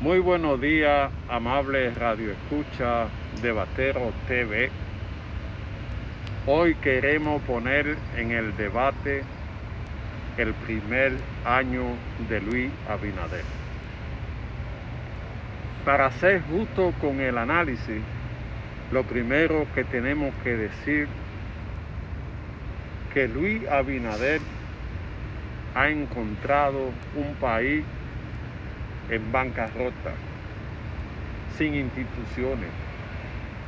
Muy buenos días, amables Radio Escucha de Batero TV. Hoy queremos poner en el debate el primer año de Luis Abinader. Para ser justo con el análisis, lo primero que tenemos que decir que Luis Abinader ha encontrado un país en bancarrota, sin instituciones,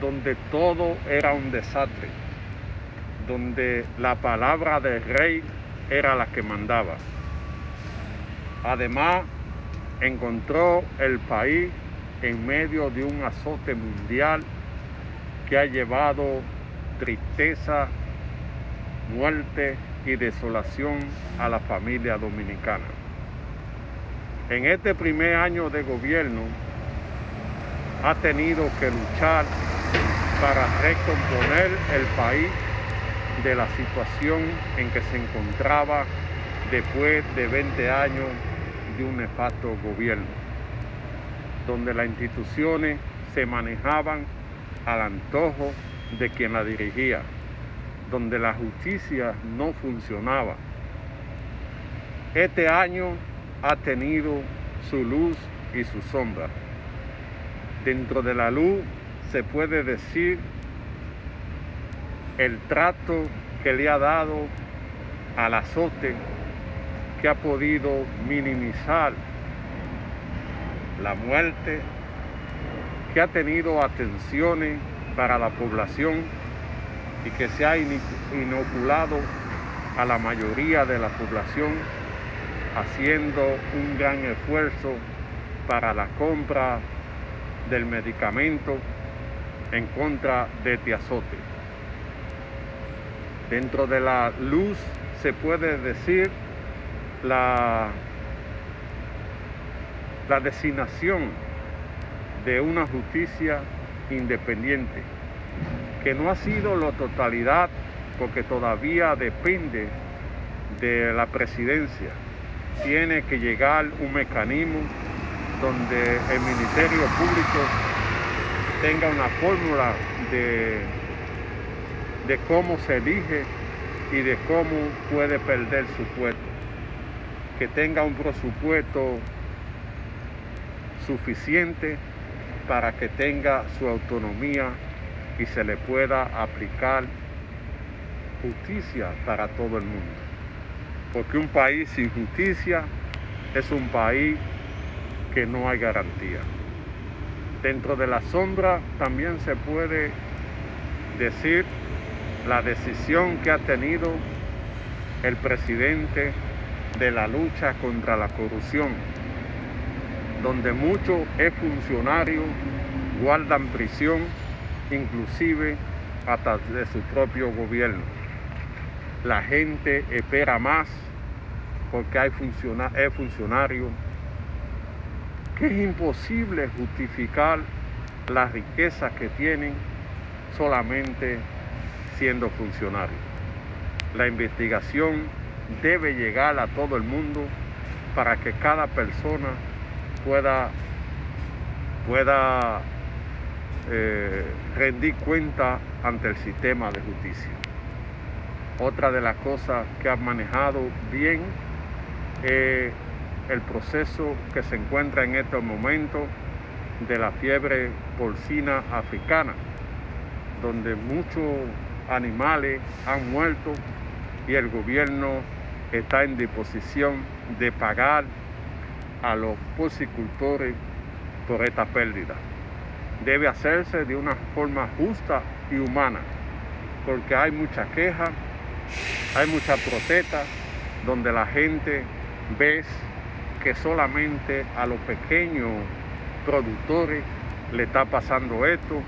donde todo era un desastre, donde la palabra del rey era la que mandaba. Además, encontró el país en medio de un azote mundial que ha llevado tristeza, muerte y desolación a la familia dominicana. En este primer año de gobierno ha tenido que luchar para recomponer el país de la situación en que se encontraba después de 20 años de un nefasto gobierno, donde las instituciones se manejaban al antojo de quien la dirigía, donde la justicia no funcionaba. Este año ha tenido su luz y su sombra. Dentro de la luz se puede decir el trato que le ha dado al azote que ha podido minimizar la muerte, que ha tenido atenciones para la población y que se ha inoculado a la mayoría de la población haciendo un gran esfuerzo para la compra del medicamento en contra de este azote. Dentro de la luz se puede decir la, la designación de una justicia independiente, que no ha sido la totalidad porque todavía depende de la presidencia. Tiene que llegar un mecanismo donde el Ministerio Público tenga una fórmula de, de cómo se elige y de cómo puede perder su puesto. Que tenga un presupuesto suficiente para que tenga su autonomía y se le pueda aplicar justicia para todo el mundo. Porque un país sin justicia es un país que no hay garantía. Dentro de la sombra también se puede decir la decisión que ha tenido el presidente de la lucha contra la corrupción, donde muchos funcionarios guardan prisión, inclusive hasta de su propio gobierno. La gente espera más porque hay funcionarios que es imposible justificar la riqueza que tienen solamente siendo funcionarios. La investigación debe llegar a todo el mundo para que cada persona pueda, pueda eh, rendir cuenta ante el sistema de justicia. Otra de las cosas que ha manejado bien es el proceso que se encuentra en estos momentos de la fiebre porcina africana, donde muchos animales han muerto y el gobierno está en disposición de pagar a los porcicultores por esta pérdida. Debe hacerse de una forma justa y humana, porque hay mucha queja, hay mucha protesta, donde la gente ve que solamente a los pequeños productores le está pasando esto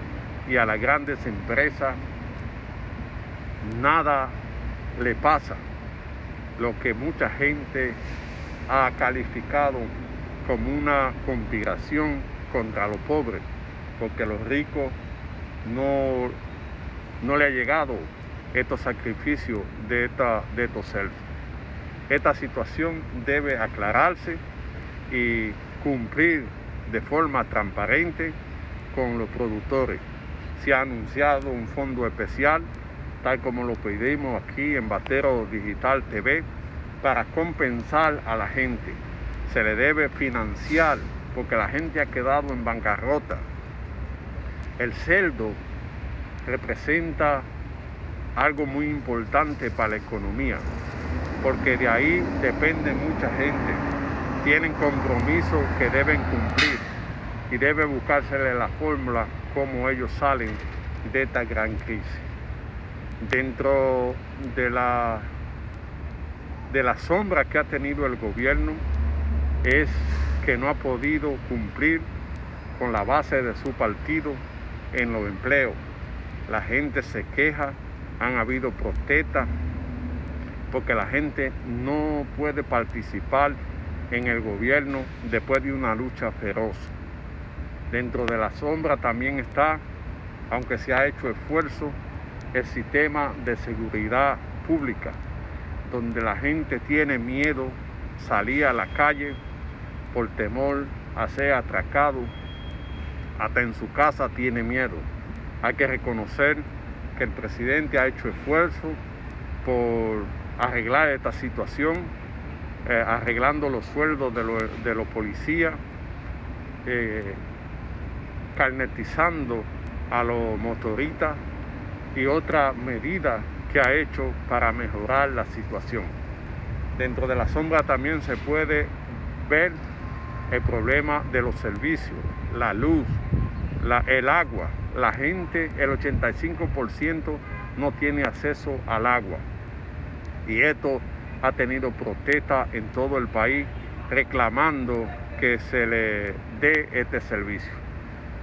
y a las grandes empresas nada le pasa. Lo que mucha gente ha calificado como una conspiración contra los pobres, porque los ricos no, no le ha llegado estos sacrificios de, esta, de estos selfies. Esta situación debe aclararse y cumplir de forma transparente con los productores. Se ha anunciado un fondo especial, tal como lo pedimos aquí en Batero Digital TV, para compensar a la gente. Se le debe financiar porque la gente ha quedado en bancarrota. El celdo representa algo muy importante para la economía, porque de ahí depende mucha gente. Tienen compromisos que deben cumplir y debe buscársele la fórmula como ellos salen de esta gran crisis. Dentro de la, de la sombra que ha tenido el gobierno es que no ha podido cumplir con la base de su partido en los empleos. La gente se queja, han habido protestas, porque la gente no puede participar en el gobierno después de una lucha feroz. Dentro de la sombra también está, aunque se ha hecho esfuerzo, el sistema de seguridad pública, donde la gente tiene miedo salir a la calle por temor a ser atracado, hasta en su casa tiene miedo. Hay que reconocer que el presidente ha hecho esfuerzo por arreglar esta situación, eh, arreglando los sueldos de, los policías, eh, carnetizando a los motoristas y otras medidas que ha hecho para mejorar la situación. Dentro de la sombra también se puede ver el problema de los servicios, la luz, el agua. La gente, el 85% no tiene acceso al agua. Y esto ha tenido protesta en todo el país reclamando que se le dé este servicio.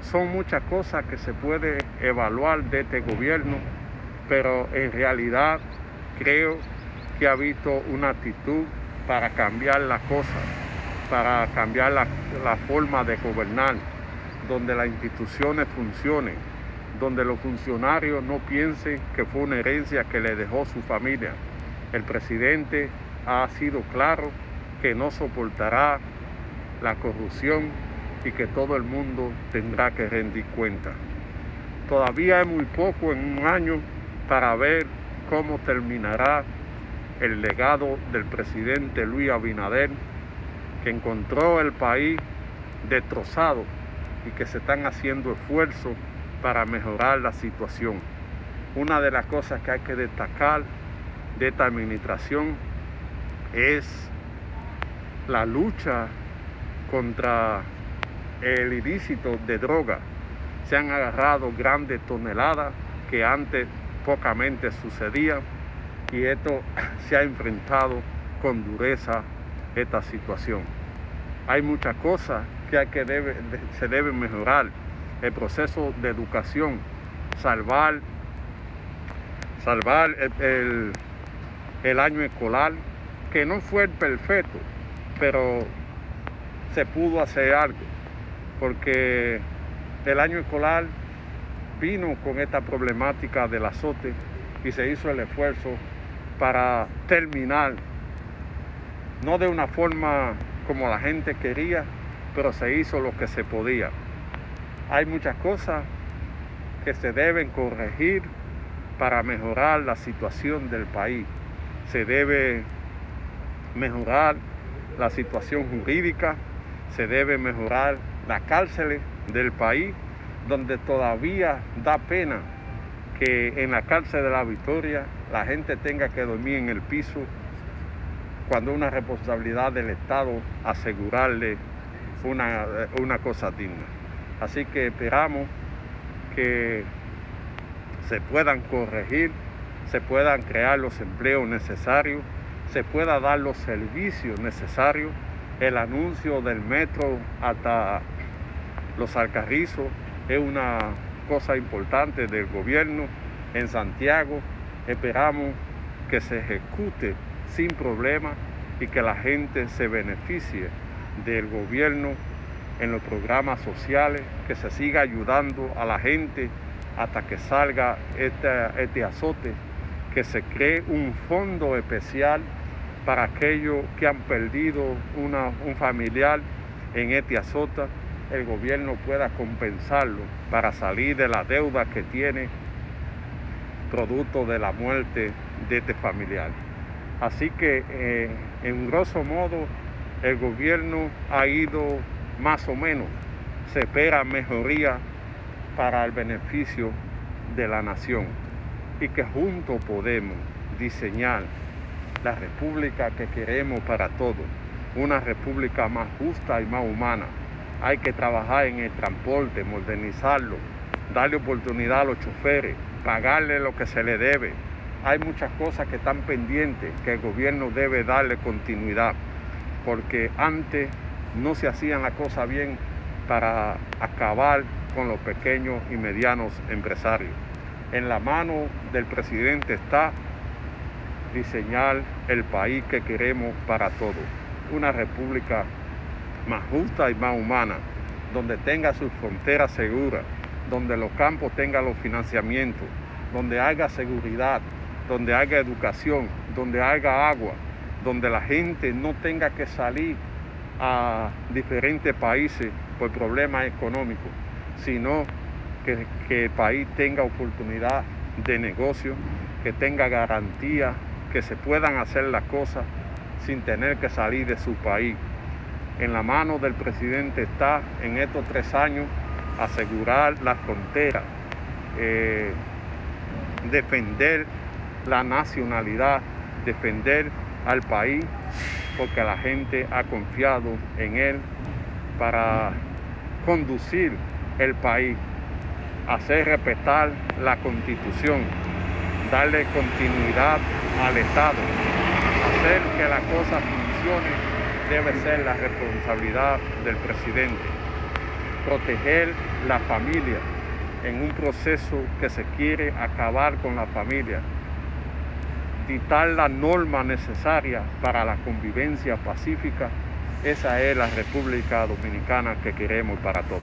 Son muchas cosas que se puede evaluar de este gobierno, pero en realidad creo que ha visto una actitud para cambiar las cosas, para cambiar la, la forma de gobernar, donde las instituciones funcionen, donde los funcionarios no piensen que fue una herencia que le dejó su familia. El presidente ha sido claro que no soportará la corrupción y que todo el mundo tendrá que rendir cuenta. Todavía es muy poco en un año para ver cómo terminará el legado del presidente Luis Abinader, que encontró el país destrozado y que se están haciendo esfuerzos para mejorar la situación. Una de las cosas que hay que destacar de esta administración es la lucha contra el ilícito de droga. Se han agarrado grandes toneladas que antes pocamente sucedían y esto se ha enfrentado con dureza esta situación. Hay muchas cosas que, que debe, se deben mejorar. El proceso de educación, salvar, salvar el, el año escolar, que no fue el perfecto, pero se pudo hacer algo porque el año escolar vino con esta problemática del azote y se hizo el esfuerzo para terminar, no de una forma como la gente quería, pero se hizo lo que se podía. Hay muchas cosas que se deben corregir para mejorar la situación del país. Se debe mejorar la situación jurídica, se debe mejorar las cárceles del país, donde todavía da pena que en la cárcel de la Victoria la gente tenga que dormir en el piso cuando una responsabilidad del Estado asegurarle una, una cosa digna. Así que esperamos que se puedan corregir, se puedan crear los empleos necesarios, se pueda dar los servicios necesarios el anuncio del metro hasta los Alcarrizos es una cosa importante del gobierno en Santiago. Esperamos que se ejecute sin problema y que la gente se beneficie del gobierno en los programas sociales, que se siga ayudando a la gente hasta que salga este, este azote, que se cree un fondo especial para aquellos que han perdido un familiar en este azota el gobierno pueda compensarlo para salir de la deuda que tiene producto de la muerte de este familiar. Así que eh, en grosso modo el gobierno ha ido más o menos, se espera mejoría para el beneficio de la nación y que juntos podemos diseñar la república que queremos para todos, una república más justa y más humana. Hay que trabajar en el transporte, modernizarlo, darle oportunidad a los choferes, pagarle lo que se le debe. Hay muchas cosas que están pendientes que el gobierno debe darle continuidad, porque antes no se hacían las cosas bien para acabar con los pequeños y medianos empresarios. En la mano del presidente está diseñar el país que queremos para todos. Una república más justa y más humana, donde tenga sus fronteras seguras, donde los campos tengan los financiamientos, donde haya seguridad, donde haya educación, donde haya agua, donde la gente no tenga que salir a diferentes países por problemas económicos, sino que, el país tenga oportunidad de negocio, que tenga garantía que se puedan hacer las cosas sin tener que salir de su país. En la mano del presidente está en estos tres años asegurar la frontera, eh, defender la nacionalidad, defender al país, porque la gente ha confiado en él para conducir el país, hacer respetar la constitución, darle continuidad al Estado. Hacer que la cosa funcione debe ser la responsabilidad del presidente. Proteger la familia en un proceso que se quiere acabar con la familia. Dictar la norma necesaria para la convivencia pacífica. Esa es la República Dominicana que queremos para todos.